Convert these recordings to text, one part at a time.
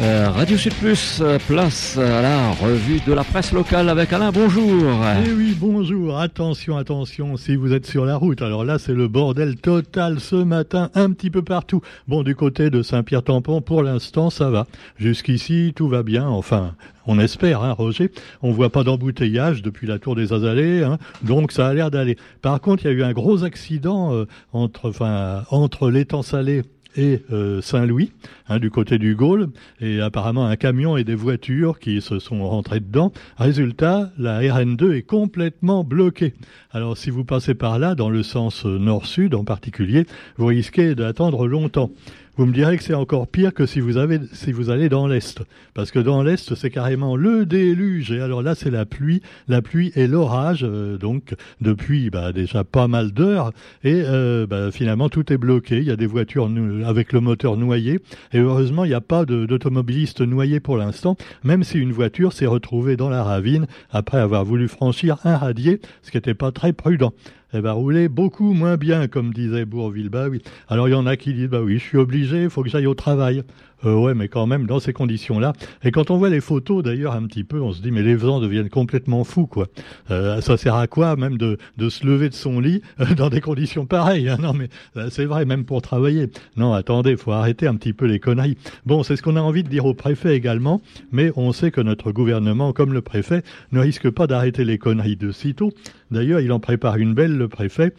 Euh, Radio Sud Plus, euh, place à la revue de la presse locale avec Alain, bonjour. Eh oui, bonjour, attention, attention, si vous êtes sur la route, alors là c'est le bordel total ce matin, un petit peu partout. Bon, du côté de Saint-Pierre-Tampon, pour l'instant ça va. Jusqu'ici, tout va bien, enfin, on espère, hein, Roger. On voit pas d'embouteillage depuis la tour des Azalées, hein, donc ça a l'air d'aller. Par contre, il y a eu un gros accident euh, entre, entre l'étang salé et euh, Saint-Louis, hein, du côté du Gaulle, et apparemment un camion et des voitures qui se sont rentrés dedans. Résultat, la RN2 est complètement bloquée. Alors si vous passez par là, dans le sens nord-sud en particulier, vous risquez d'attendre longtemps. Vous me direz que c'est encore pire que si vous, avez, si vous allez dans l'Est. Parce que dans l'Est, c'est carrément le déluge. Et alors là, c'est la pluie, la pluie et l'orage, euh, donc depuis bah, déjà pas mal d'heures. Et euh, bah, finalement, tout est bloqué. Il y a des voitures avec le moteur noyé. Et heureusement, il n'y a pas d'automobilistes noyés pour l'instant, même si une voiture s'est retrouvée dans la ravine après avoir voulu franchir un radier, ce qui n'était pas très prudent elle va rouler beaucoup moins bien, comme disait Bourville. Bah. Alors il y en a qui disent, bah oui, je suis obligé, il faut que j'aille au travail. Euh, ouais, mais quand même, dans ces conditions-là. Et quand on voit les photos, d'ailleurs, un petit peu, on se dit, mais les gens deviennent complètement fous, quoi. Euh, ça sert à quoi, même, de, se lever de son lit euh, dans des conditions pareilles hein? Non, mais euh, c'est vrai, même pour travailler. Non, attendez, faut arrêter un petit peu les conneries. Bon, c'est ce qu'on a envie de dire au préfet également, mais on sait que notre gouvernement, comme le préfet, ne risque pas d'arrêter les conneries de sitôt. D'ailleurs, il en prépare une belle, le préfet,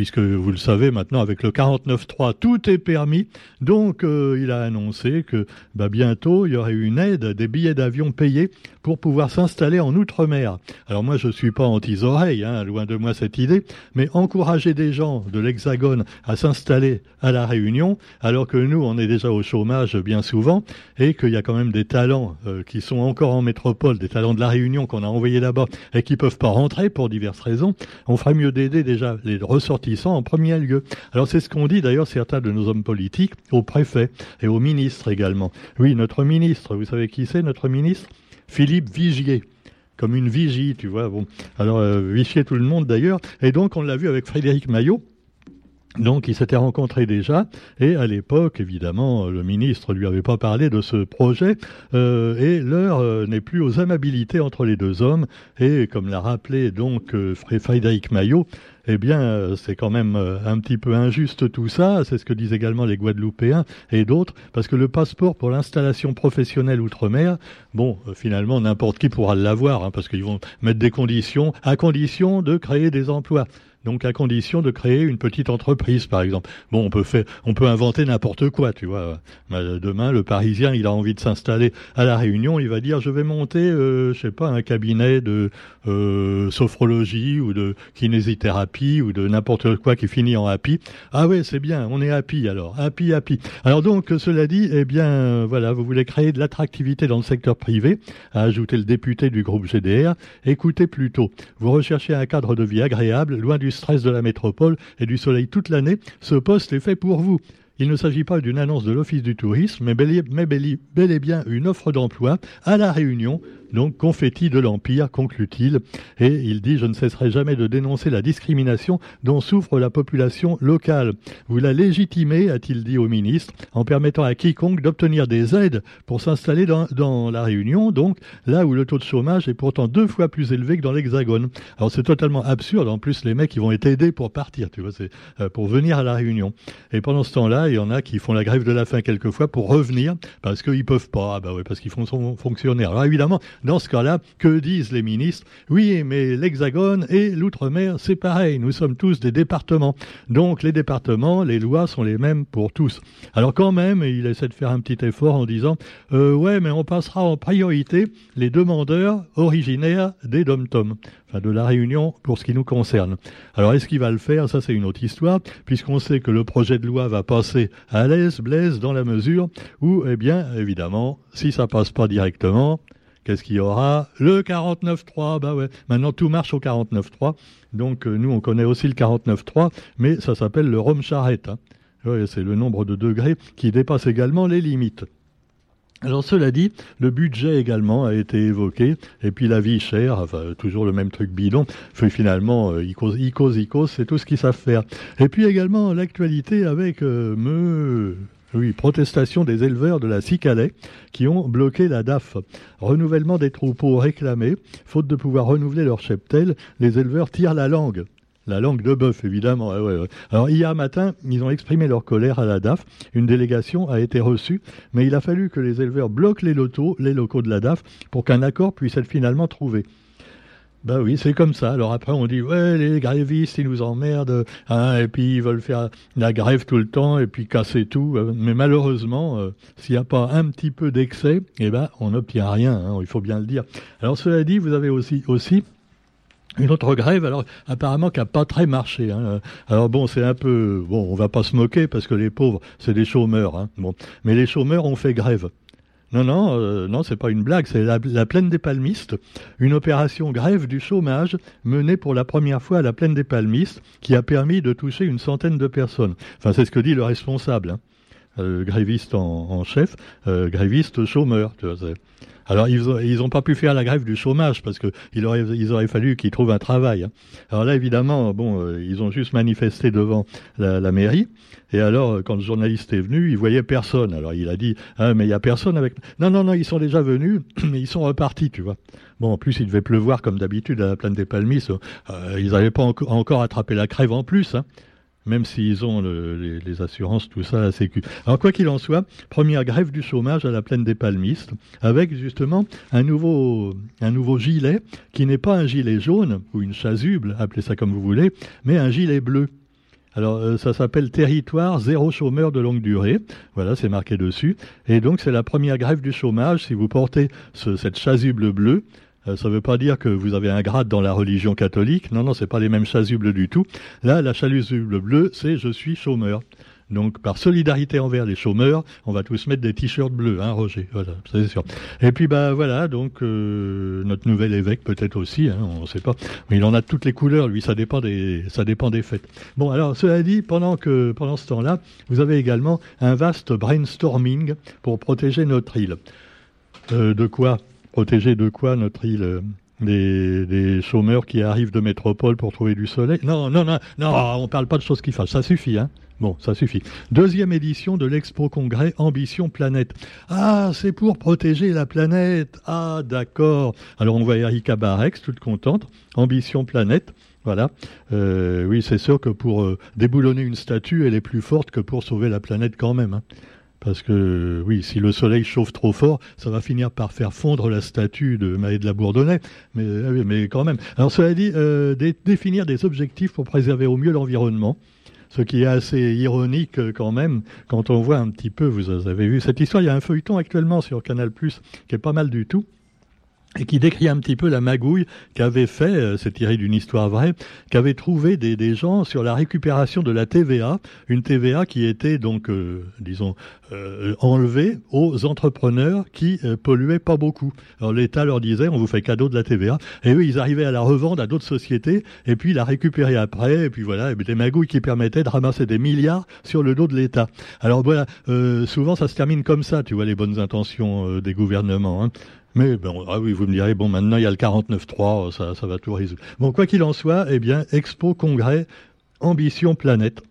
puisque vous le savez maintenant avec le 49.3 tout est permis. Donc euh, il a annoncé que bah, bientôt il y aurait une aide des billets d'avion payés pour pouvoir s'installer en outre-mer. Alors moi je suis pas anti-oreilles, hein, loin de moi cette idée, mais encourager des gens de l'Hexagone à s'installer à la Réunion, alors que nous on est déjà au chômage bien souvent et qu'il y a quand même des talents euh, qui sont encore en métropole, des talents de la Réunion qu'on a envoyés là-bas et qui peuvent pas rentrer pour diverses raisons. On ferait mieux d'aider déjà les ressortissants en premier lieu. Alors c'est ce qu'ont dit d'ailleurs certains de nos hommes politiques au préfet et au ministre également. Oui, notre ministre, vous savez qui c'est notre ministre? Philippe Vigier comme une vigie, tu vois. Alors euh, vigier tout le monde d'ailleurs. Et donc on l'a vu avec Frédéric Maillot, donc, ils s'étaient rencontrés déjà, et à l'époque, évidemment, le ministre lui avait pas parlé de ce projet, euh, et l'heure euh, n'est plus aux amabilités entre les deux hommes, et comme l'a rappelé donc euh, Frédéric Maillot, eh bien, c'est quand même un petit peu injuste tout ça, c'est ce que disent également les Guadeloupéens et d'autres, parce que le passeport pour l'installation professionnelle outre-mer, bon, finalement, n'importe qui pourra l'avoir, hein, parce qu'ils vont mettre des conditions, à condition de créer des emplois donc à condition de créer une petite entreprise, par exemple. Bon, on peut faire, on peut inventer n'importe quoi, tu vois. Demain, le Parisien, il a envie de s'installer à la Réunion, il va dire, je vais monter, euh, je sais pas, un cabinet de euh, sophrologie ou de kinésithérapie ou de n'importe quoi qui finit en happy. Ah ouais, c'est bien, on est happy alors, happy, happy. Alors donc, cela dit, eh bien, voilà, vous voulez créer de l'attractivité dans le secteur privé, a ajouté le député du groupe GDR. Écoutez plutôt, vous recherchez un cadre de vie agréable, loin du stress de la métropole et du soleil toute l'année, ce poste est fait pour vous. Il ne s'agit pas d'une annonce de l'Office du tourisme, mais bel et, bien une offre d'emploi à La Réunion, donc confetti de l'Empire, conclut-il. Et il dit, je ne cesserai jamais de dénoncer la discrimination dont souffre la population locale. Vous la légitimez, a-t-il dit au ministre, en permettant à quiconque d'obtenir des aides pour s'installer dans, la Réunion, donc là où le taux de chômage est pourtant deux fois plus élevé que dans l'Hexagone. Alors c'est totalement absurde. En plus, les mecs, ils vont être aidés pour partir, tu vois, euh, pour venir à la Réunion. Et pendant ce temps-là, il y en a qui font la grève de la faim quelquefois pour revenir parce qu'ils peuvent pas. Ah bah parce qu'ils font son fonctionnaire. Alors évidemment, dans ce cas-là, que disent les ministres? Oui, mais l'Hexagone et l'Outre-mer, c'est pareil. Nous sommes tous des départements. Donc les départements, les lois sont les mêmes pour tous. Alors quand même, il essaie de faire un petit effort en disant euh, Ouais, mais on passera en priorité les demandeurs originaires des dom-toms de la Réunion pour ce qui nous concerne. Alors est-ce qu'il va le faire? Ça c'est une autre histoire, puisqu'on sait que le projet de loi va passer à l'aise, blaise, dans la mesure où, eh bien, évidemment, si ça passe pas directement, qu'est-ce qu'il y aura? Le 49.3, bah ouais, maintenant tout marche au 49.3, donc euh, nous on connaît aussi le 49.3, mais ça s'appelle le Rome charrette. Hein. c'est le nombre de degrés qui dépasse également les limites. Alors cela dit, le budget également a été évoqué, et puis la vie chère, enfin toujours le même truc bidon, fait finalement icos, icos, icos, c'est tout ce qu'ils savent faire. Et puis également l'actualité avec euh, me Oui, protestation des éleveurs de la Cicalais qui ont bloqué la DAF. Renouvellement des troupeaux réclamés. Faute de pouvoir renouveler leur cheptel, les éleveurs tirent la langue. La langue de bœuf, évidemment. Alors hier matin, ils ont exprimé leur colère à la DAF. Une délégation a été reçue, mais il a fallu que les éleveurs bloquent les locaux, les locaux de la DAF pour qu'un accord puisse être finalement trouvé. Ben oui, c'est comme ça. Alors après, on dit, ouais, les grévistes, ils nous emmerdent, hein, et puis ils veulent faire la grève tout le temps, et puis casser tout. Mais malheureusement, euh, s'il n'y a pas un petit peu d'excès, eh ben, on n'obtient rien, hein, il faut bien le dire. Alors cela dit, vous avez aussi une autre grève, alors apparemment qui n'a pas très marché. Hein. Alors bon, c'est un peu, bon, on va pas se moquer parce que les pauvres, c'est des chômeurs. Hein. Mais les chômeurs ont fait grève. Non, non, euh, non, c'est pas une blague, c'est la, plaine des palmistes, une opération grève du chômage menée pour la première fois à la plaine des palmistes, qui a permis de toucher une centaine de personnes. Enfin, c'est ce que dit le responsable, hein. Euh, gréviste en, chef, euh, gréviste chômeur. Tu vois, alors ils n'ont pas pu faire la grève du chômage parce qu'il aurait, ils auraient fallu qu'ils trouvent un travail. Hein. Alors là évidemment, bon, euh, ils ont juste manifesté devant la, mairie. Et alors quand le journaliste est venu, il voyait personne. Alors il a dit ah, mais il y a personne avec. Non non non, ils sont déjà venus, mais ils sont repartis, tu vois. Bon, en plus, il devait pleuvoir comme d'habitude à la plaine des Palmis. Euh, ils n'avaient pas encore attrapé la crève en plus. Hein même s'ils ont les, assurances, tout ça, la Sécu. Alors quoi qu'il en soit, première grève du chômage à la plaine des palmistes, avec justement un nouveau, un nouveau gilet qui n'est pas un gilet jaune ou une chasuble, appelez ça comme vous voulez, mais un gilet bleu. Alors euh, ça s'appelle Territoire zéro chômeur de longue durée. Voilà, c'est marqué dessus. Et donc c'est la première grève du chômage. Si vous portez cette chasuble bleue, euh, ça ne veut pas dire que vous avez un grade dans la religion catholique. Non, non, c'est pas les mêmes chasubles du tout. Là, la chasuble bleue, c'est je suis chômeur. Donc, par solidarité envers les chômeurs, on va tous mettre des t-shirts bleus, hein, Roger. Voilà, c'est sûr. Et puis, bah voilà, donc euh, notre nouvel évêque peut-être aussi, hein, on ne sait pas. Mais il en a toutes les couleurs, lui. Ça dépend des, ça dépend des fêtes. Bon, alors cela dit, pendant que, pendant ce temps-là, vous avez également un vaste brainstorming pour protéger notre île. Euh, de quoi? Protéger de quoi notre île euh, des, chômeurs qui arrivent de métropole pour trouver du soleil. Non, non, non, non, on parle pas de choses qui fâchent. Ça suffit, hein. Bon, ça suffit. Deuxième édition de l'Expo Congrès Ambition Planète. Ah, c'est pour protéger la planète. Ah, d'accord. Alors on voit Erika Barex, toute contente. Ambition Planète. Voilà. Euh, oui, c'est sûr que pour euh, déboulonner une statue, elle est plus forte que pour sauver la planète quand même. Hein. Parce que oui, si le soleil chauffe trop fort, ça va finir par faire fondre la statue de Maë de la Bourdonnais. Mais, euh, mais quand même. Alors cela dit, euh, définir des objectifs pour préserver au mieux l'environnement. Ce qui est assez ironique euh, quand même, quand on voit un petit peu, vous avez vu cette histoire, il y a un feuilleton actuellement sur Canal+, qui est pas mal du tout, et qui décrit un petit peu la magouille qu'avait fait, euh, c'est tiré d'une histoire vraie, qu'avaient trouvé des, des, gens sur la récupération de la TVA, une TVA qui était donc, euh, disons, euh, enlevée aux entrepreneurs qui euh, polluaient pas beaucoup. Alors l'État leur disait, on vous fait cadeau de la TVA, et eux, ils arrivaient à la revendre à d'autres sociétés, et puis la récupérer après, et puis voilà, et des magouilles qui permettaient de ramasser des milliards sur le dos de l'État. Alors voilà, souvent ça se termine comme ça, tu vois, les bonnes intentions des gouvernements. Hein. Mais bon, ah oui, vous me direz, bon, maintenant il y a le 49.3, ça, ça va tout résoudre. Bon, quoi qu'il en soit, eh bien, Expo Congrès Ambition Planète.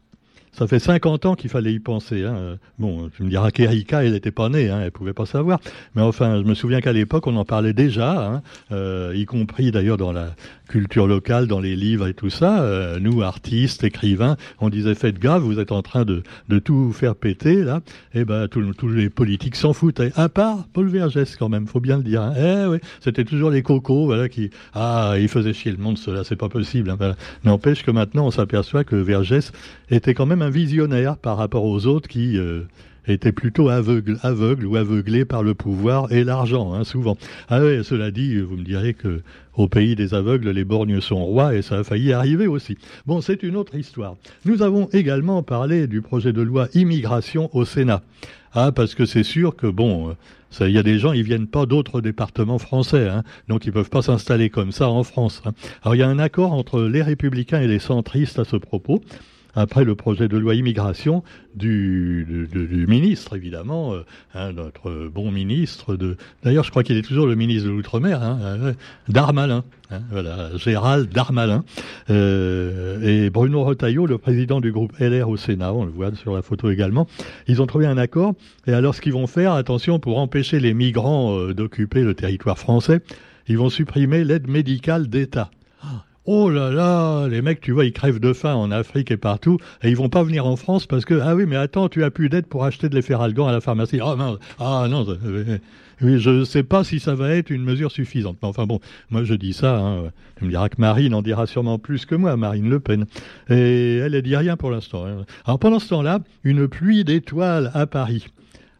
Ça fait 50 ans qu'il fallait y penser. Hein. Bon, tu me diras qu'Erika, elle n'était pas née, hein, elle pouvait pas savoir. Mais enfin, je me souviens qu'à l'époque, on en parlait déjà, hein, euh, y compris d'ailleurs dans la culture locale, dans les livres et tout ça. Euh, nous, artistes, écrivains, on disait faites gaffe, vous êtes en train de, de tout faire péter là. Et eh ben, tous les politiques s'en foutaient. À part Paul Vergès quand même, faut bien le dire. Hein. Eh oui, c'était toujours les cocos, voilà, qui ah, ils faisaient chier le monde, cela, c'est pas possible. Hein, N'empêche que maintenant, on s'aperçoit que Vergès était quand même un visionnaire par rapport aux autres qui euh, étaient plutôt aveugles, aveugles ou aveuglés par le pouvoir et l'argent, hein, souvent. Ah cela dit, vous me direz que au pays des aveugles, les borgnes sont rois et ça a failli arriver aussi. Bon, c'est une autre histoire. Nous avons également parlé du projet de loi immigration au Sénat. Ah, parce que c'est sûr que bon, euh, il y a des gens, ils viennent pas d'autres départements français, hein, donc ils peuvent pas s'installer comme ça en France. Hein. Alors il y a un accord entre les républicains et les centristes à ce propos. Après le projet de loi immigration du, du, ministre, évidemment, euh, hein, notre bon ministre. de. D'ailleurs, je crois qu'il est toujours le ministre de l'Outre-mer, hein, euh, Darmalin. Hein, voilà, Gérald Darmalin. Euh, et Bruno Retailleau, le président du groupe LR au Sénat, on le voit sur la photo également, ils ont trouvé un accord. Et alors, ce qu'ils vont faire, attention, pour empêcher les migrants d'occuper le territoire français, ils vont supprimer l'aide médicale d'État. Oh là là, les mecs, tu vois, ils crèvent de faim en Afrique et partout, et ils vont pas venir en France parce que, ah oui, mais attends, tu as plus d'aide pour acheter de l'efferalgan à la pharmacie. Ah non, ah non, oui, je sais pas si ça va être une mesure suffisante. Mais enfin bon, moi je dis ça, hein. tu me diras que Marine en dira sûrement plus que moi, Marine Le Pen. Et elle, elle dit rien pour l'instant. Hein. Alors pendant ce temps-là, une pluie d'étoiles à Paris.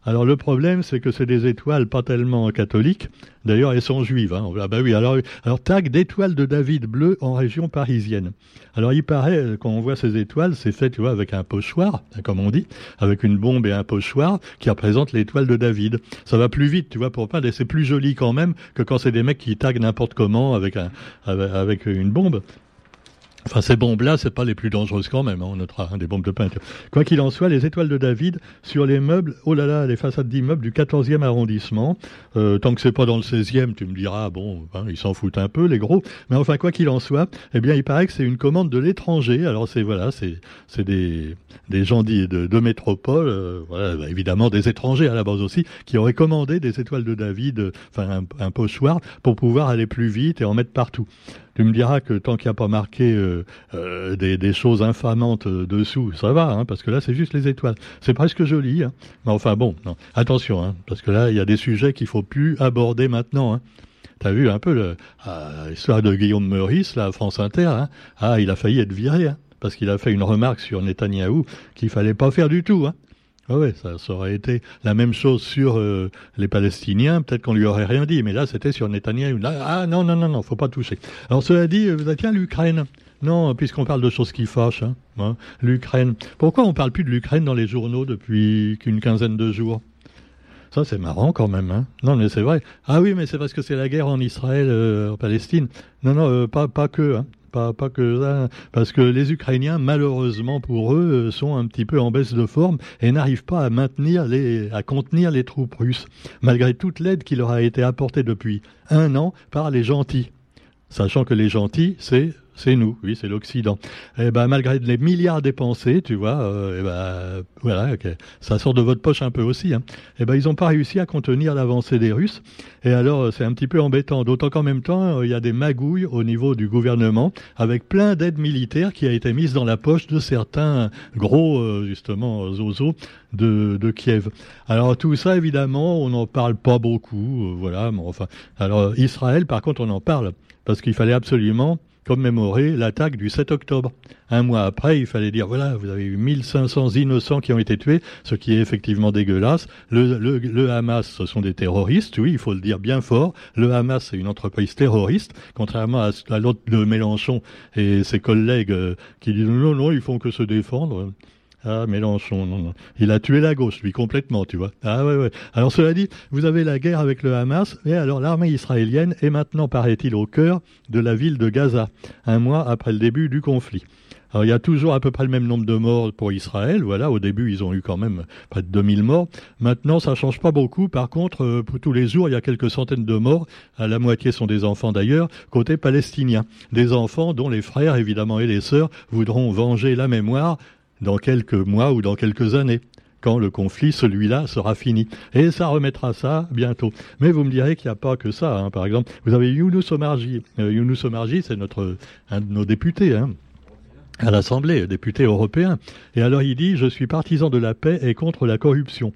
Alors le problème, c'est que c'est des étoiles pas tellement catholiques. D'ailleurs, elles sont juives. Hein. Ah bah oui. Alors, tag d'étoiles de David bleu en région parisienne. Alors il paraît euh, quand on voit ces étoiles, c'est fait, tu vois, avec un pochoir, hein, comme on dit, avec une bombe et un pochoir qui représente l'étoile de David. Ça va plus vite, tu vois, pour peindre. Et c'est plus joli quand même que quand c'est des mecs qui taguent n'importe comment avec une bombe. Enfin, ces bombes-là, c'est pas les plus dangereuses quand même. Hein, on notera hein, des bombes de peinture. Quoi qu'il en soit, les étoiles de David sur les meubles, oh là là, les façades d'immeubles du 14e arrondissement. Euh, tant que c'est pas dans le 16e, tu me diras, bon, hein, ils s'en foutent un peu, les gros. Mais enfin, quoi qu'il en soit, eh bien, il paraît que c'est une commande de l'étranger. Alors, c'est voilà, c'est des des gens de, de métropole, euh, bah, évidemment des étrangers à la base aussi, qui auraient commandé des étoiles de David, enfin un, un pochoir, pour pouvoir aller plus vite et en mettre partout. Tu me diras que tant qu'il n'y a pas marqué euh, euh, des, choses infamantes euh, dessous, ça va, hein, parce que là, c'est juste les étoiles. C'est presque joli, hein. mais enfin bon, attention, hein, parce que là, il y a des sujets qu'il faut plus aborder maintenant. T'as vu un peu l'histoire de Guillaume Meurice, la France Inter, ah, il a failli être viré, parce qu'il a fait une remarque sur Netanyahou qu'il fallait pas faire du tout. Ah oui, ça, aurait été la même chose sur euh, les Palestiniens. Peut-être qu'on lui aurait rien dit, mais là, c'était sur Netanyahu. ah non, non, non, non, faut pas toucher. Alors, cela dit, avez tiens, l'Ukraine. Non, puisqu'on parle de choses qui fâchent, hein, hein, l'Ukraine. Pourquoi on parle plus de l'Ukraine dans les journaux depuis qu'une quinzaine de jours? Ça, c'est marrant quand même. Hein. Non, mais c'est vrai. Ah oui, mais c'est parce que c'est la guerre en Israël, euh, en Palestine. Non, non, euh, pas, pas que. Pas, que ça, parce que les Ukrainiens, malheureusement pour eux, euh, sont un petit peu en baisse de forme et n'arrivent pas à maintenir à contenir les troupes russes, malgré toute l'aide qui leur a été apportée depuis un an par les gentils. Sachant que les gentils, c'est c'est nous, oui, c'est l'Occident. Et eh ben malgré les milliards dépensés, tu vois, euh, eh ben voilà, ça sort de votre poche un peu aussi. Hein. Et eh ben ils n'ont pas réussi à contenir l'avancée des Russes. Et alors c'est un petit peu embêtant, d'autant qu'en même temps il y a des magouilles au niveau du gouvernement avec plein d'aides militaires qui a été mise dans la poche de certains gros euh, justement zozos de, Kiev. Alors tout ça évidemment on n'en parle pas beaucoup, euh, voilà. Mais enfin, alors Israël par contre on en parle parce qu'il fallait absolument commémorer l'attaque du 7 octobre. Un mois après, il fallait dire, voilà, vous avez eu 1500 innocents qui ont été tués, ce qui est effectivement dégueulasse. Le, Hamas, ce sont des terroristes, oui, il faut le dire bien fort. Le Hamas, c'est une entreprise terroriste, contrairement à, l'autre de Mélenchon et ses collègues euh, qui disent, non, non, ils font que se défendre. Ah, Mélenchon, non, non. Il a tué la gauche, lui, complètement, tu vois. Ah ouais, ouais. Alors cela dit, vous avez la guerre avec le Hamas, et alors l'armée israélienne est maintenant, paraît-il, au cœur de la ville de Gaza, un mois après le début du conflit. Alors il y a toujours à peu près le même nombre de morts pour Israël. Voilà, au début ils ont eu quand même près de 2000 morts. Maintenant ça change pas beaucoup. Par contre, euh, tous les jours il y a quelques centaines de morts. À la moitié sont des enfants d'ailleurs côté palestinien. Des enfants dont les frères évidemment et les sœurs voudront venger la mémoire dans quelques mois ou dans quelques années quand le conflit, celui-là, sera fini. Et ça remettra ça bientôt. Mais vous me direz qu'il n'y a pas que ça. Hein. Par exemple, vous avez Younous Omarji. Euh, Younous Omarji, c'est notre un de nos députés. Hein à l'Assemblée, député européen. Et alors il dit, je suis partisan de la paix et contre la corruption.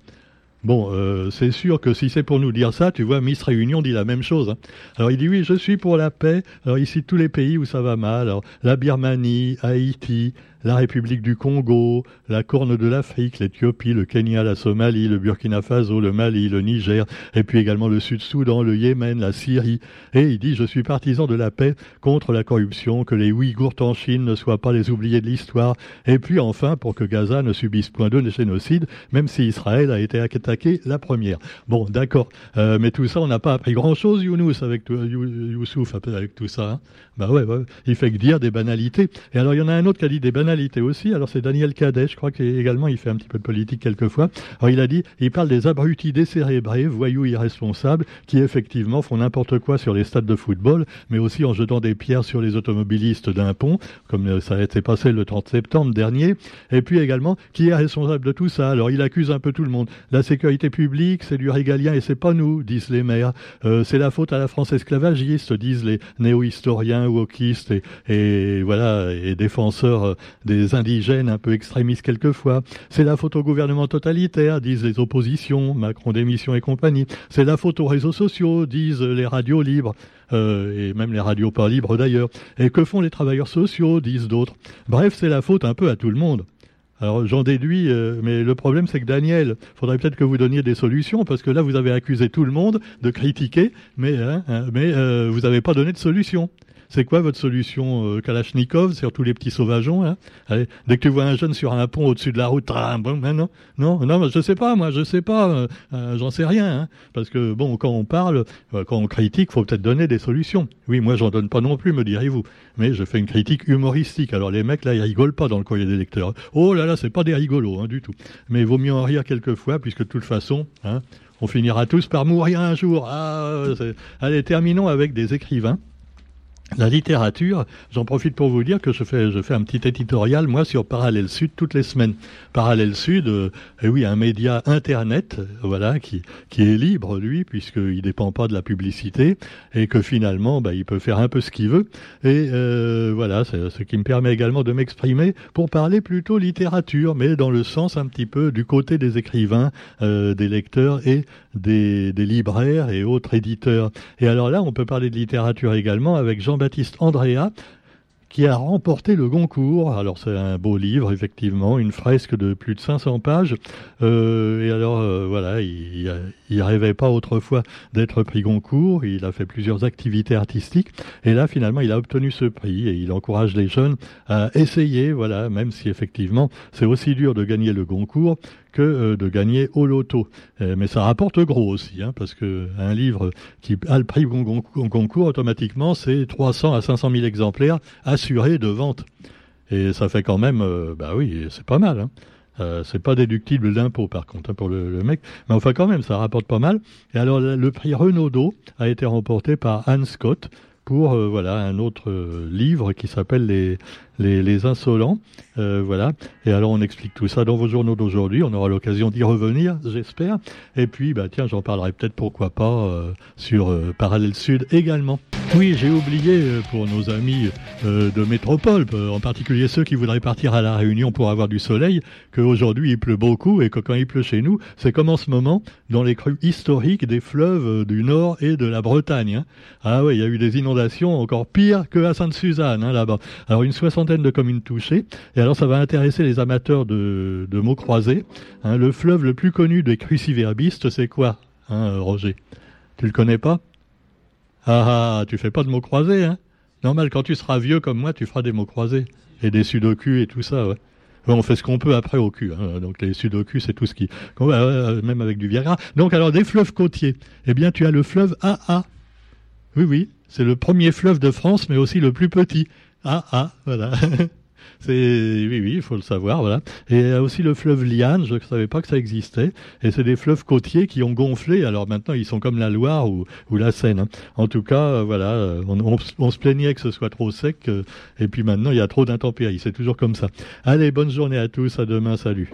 Bon, euh, c'est sûr que si c'est pour nous dire ça, tu vois, Miss Réunion dit la même chose. Hein. Alors il dit oui, je suis pour la paix. Alors ici tous les pays où ça va mal, la Birmanie, Haïti, la République du Congo, la Corne de l'Afrique, l'Éthiopie, le Kenya, la Somalie, le Burkina Faso, le Mali, le Niger, et puis également le Sud-Soudan, le Yémen, la Syrie. Et il dit, je suis partisan de la paix contre la corruption, que les Ouïghours en Chine ne soient pas les oubliés de l'histoire, et puis enfin pour que Gaza ne subisse point de génocide, même si Israël a été attaqué la première. Bon, d'accord, euh, mais tout ça, on n'a pas appris grand-chose, Younous, avec Youssouf, avec tout ça. Hein. bah ouais, il fait que dire des banalités. Et alors, il y en a un autre qui a dit des banalités aussi. Alors c'est Daniel Cadet, je crois qu'également il fait un petit peu de politique quelquefois. Alors il a dit, il parle des abrutis décérébrés, voyous irresponsables, qui effectivement font n'importe quoi sur les stades de football, mais aussi en jetant des pierres sur les automobilistes d'un pont, comme euh, ça a été passé le 30 septembre dernier. Et puis également, qui est responsable de tout ça? Alors il accuse un peu tout le monde. La sécurité publique, c'est du régalien et c'est pas nous, disent les maires. Euh, c'est la faute à la France esclavagiste, disent les néo-historiens, wokistes et, et voilà, et défenseurs euh, des indigènes un peu extrémistes quelquefois. C'est la faute au gouvernement totalitaire, disent les oppositions, Macron démission et compagnie. C'est la faute aux réseaux sociaux, disent les radios libres. Euh, et même les radios pas libres d'ailleurs. Et que font les travailleurs sociaux, disent d'autres. Bref, c'est la faute un peu à tout le monde. Alors j'en déduis, euh, mais le problème c'est que Daniel, faudrait peut-être que vous donniez des solutions, parce que là vous avez accusé tout le monde de critiquer, mais, hein, hein, mais euh, vous n'avez pas donné de solution. C'est quoi votre solution euh, Kalachnikov sur tous les petits sauvageons hein Dès que tu vois un jeune sur un pont au-dessus de la route, bon, non, non, non, je sais pas, moi, je sais pas, euh, euh, j'en sais rien. Hein parce que bon, quand on parle, quand on critique, faut peut-être donner des solutions. Oui, moi, j'en donne pas non plus, me direz-vous. Mais je fais une critique humoristique. Alors les mecs là, ils rigolent pas dans le courrier des lecteurs. Oh là là, c'est pas des rigolos hein, du tout. Mais il vaut mieux en rire quelquefois, puisque de toute façon, hein, on finira tous par mourir un jour. Ah, allez, terminons avec des écrivains. La littérature, j'en profite pour vous dire que je fais, je fais un petit éditorial, moi, sur Parallèle Sud toutes les semaines. Parallèle Sud, euh, eh oui, un média Internet, voilà, qui, qui est libre, lui, puisqu'il dépend pas de la publicité, et que finalement, bah, il peut faire un peu ce qu'il veut. Et euh, voilà, c'est ce qui me permet également de m'exprimer pour parler plutôt littérature, mais dans le sens un petit peu du côté des écrivains, euh, des lecteurs et des, des libraires et autres éditeurs. Et alors là, on peut parler de littérature également avec Jean Jean-Baptiste Andrea, qui a remporté le Goncourt. Alors c'est un beau livre, effectivement, une fresque de plus de 500 pages. Euh, et alors euh, voilà, il, il, rêvait pas autrefois d'être prix Goncourt. Il a fait plusieurs activités artistiques. Et là, finalement, il a obtenu ce prix et il encourage les jeunes à essayer. Voilà, même si effectivement c'est aussi dur de gagner le Goncourt que euh, de gagner au loto. Euh, mais ça rapporte gros aussi, hein, parce que un livre qui a le prix concours, automatiquement, c'est 300 à 500 000 exemplaires assurés de vente. Et ça fait quand même, euh, bah oui, c'est pas mal. Hein. C'est pas déductible d'impôt par contre hein, pour le, le, mec, mais enfin quand même ça rapporte pas mal. Et alors le prix Renaudot a été remporté par Anne Scott pour voilà un autre livre qui s'appelle les les, insolents. Euh, voilà. Et alors on explique tout ça dans vos journaux d'aujourd'hui. On aura l'occasion d'y revenir, j'espère. Et puis, bah tiens, j'en parlerai peut-être pourquoi pas euh, sur euh, Parallèle Sud également. Oui, j'ai oublié pour nos amis de métropole, en particulier ceux qui voudraient partir à la Réunion pour avoir du soleil, qu'aujourd'hui il pleut beaucoup et que quand il pleut chez nous, c'est comme en ce moment dans les crues historiques des fleuves du Nord et de la Bretagne. Hein. Ah oui, il y a eu des inondations encore pires que à Sainte-Suzanne hein, là-bas. Alors une de communes touchées. Et alors ça va intéresser les amateurs de, mots croisés. Hein, le fleuve le plus connu des cruciverbistes, c'est quoi, hein, Roger? Tu le connais pas? Ah, ah, tu fais pas de mots croisés, hein? Normal, quand tu seras vieux comme moi, tu feras des mots croisés. Et des sudoku et tout ça, on fait ce qu'on peut après au cul. Hein. Donc les sudoku, c'est tout ce qui... Même avec du Viagra. Donc alors, des fleuves côtiers. Eh bien, tu as le fleuve AA. Oui, oui. C'est le premier fleuve de France, mais aussi le plus petit. Ah, ah, voilà. C'est oui, oui, il faut le savoir, voilà. Et il y a aussi le fleuve Liane, je ne savais pas que ça existait. Et c'est des fleuves côtiers qui ont gonflé. Alors maintenant, ils sont comme la Loire ou, la Seine. Hein. En tout cas, euh, voilà, euh, on, on, se plaignait que ce soit trop sec. Euh, et puis maintenant, il y a trop d'intempéries. C'est toujours comme ça. Allez, bonne journée à tous. À demain. Salut.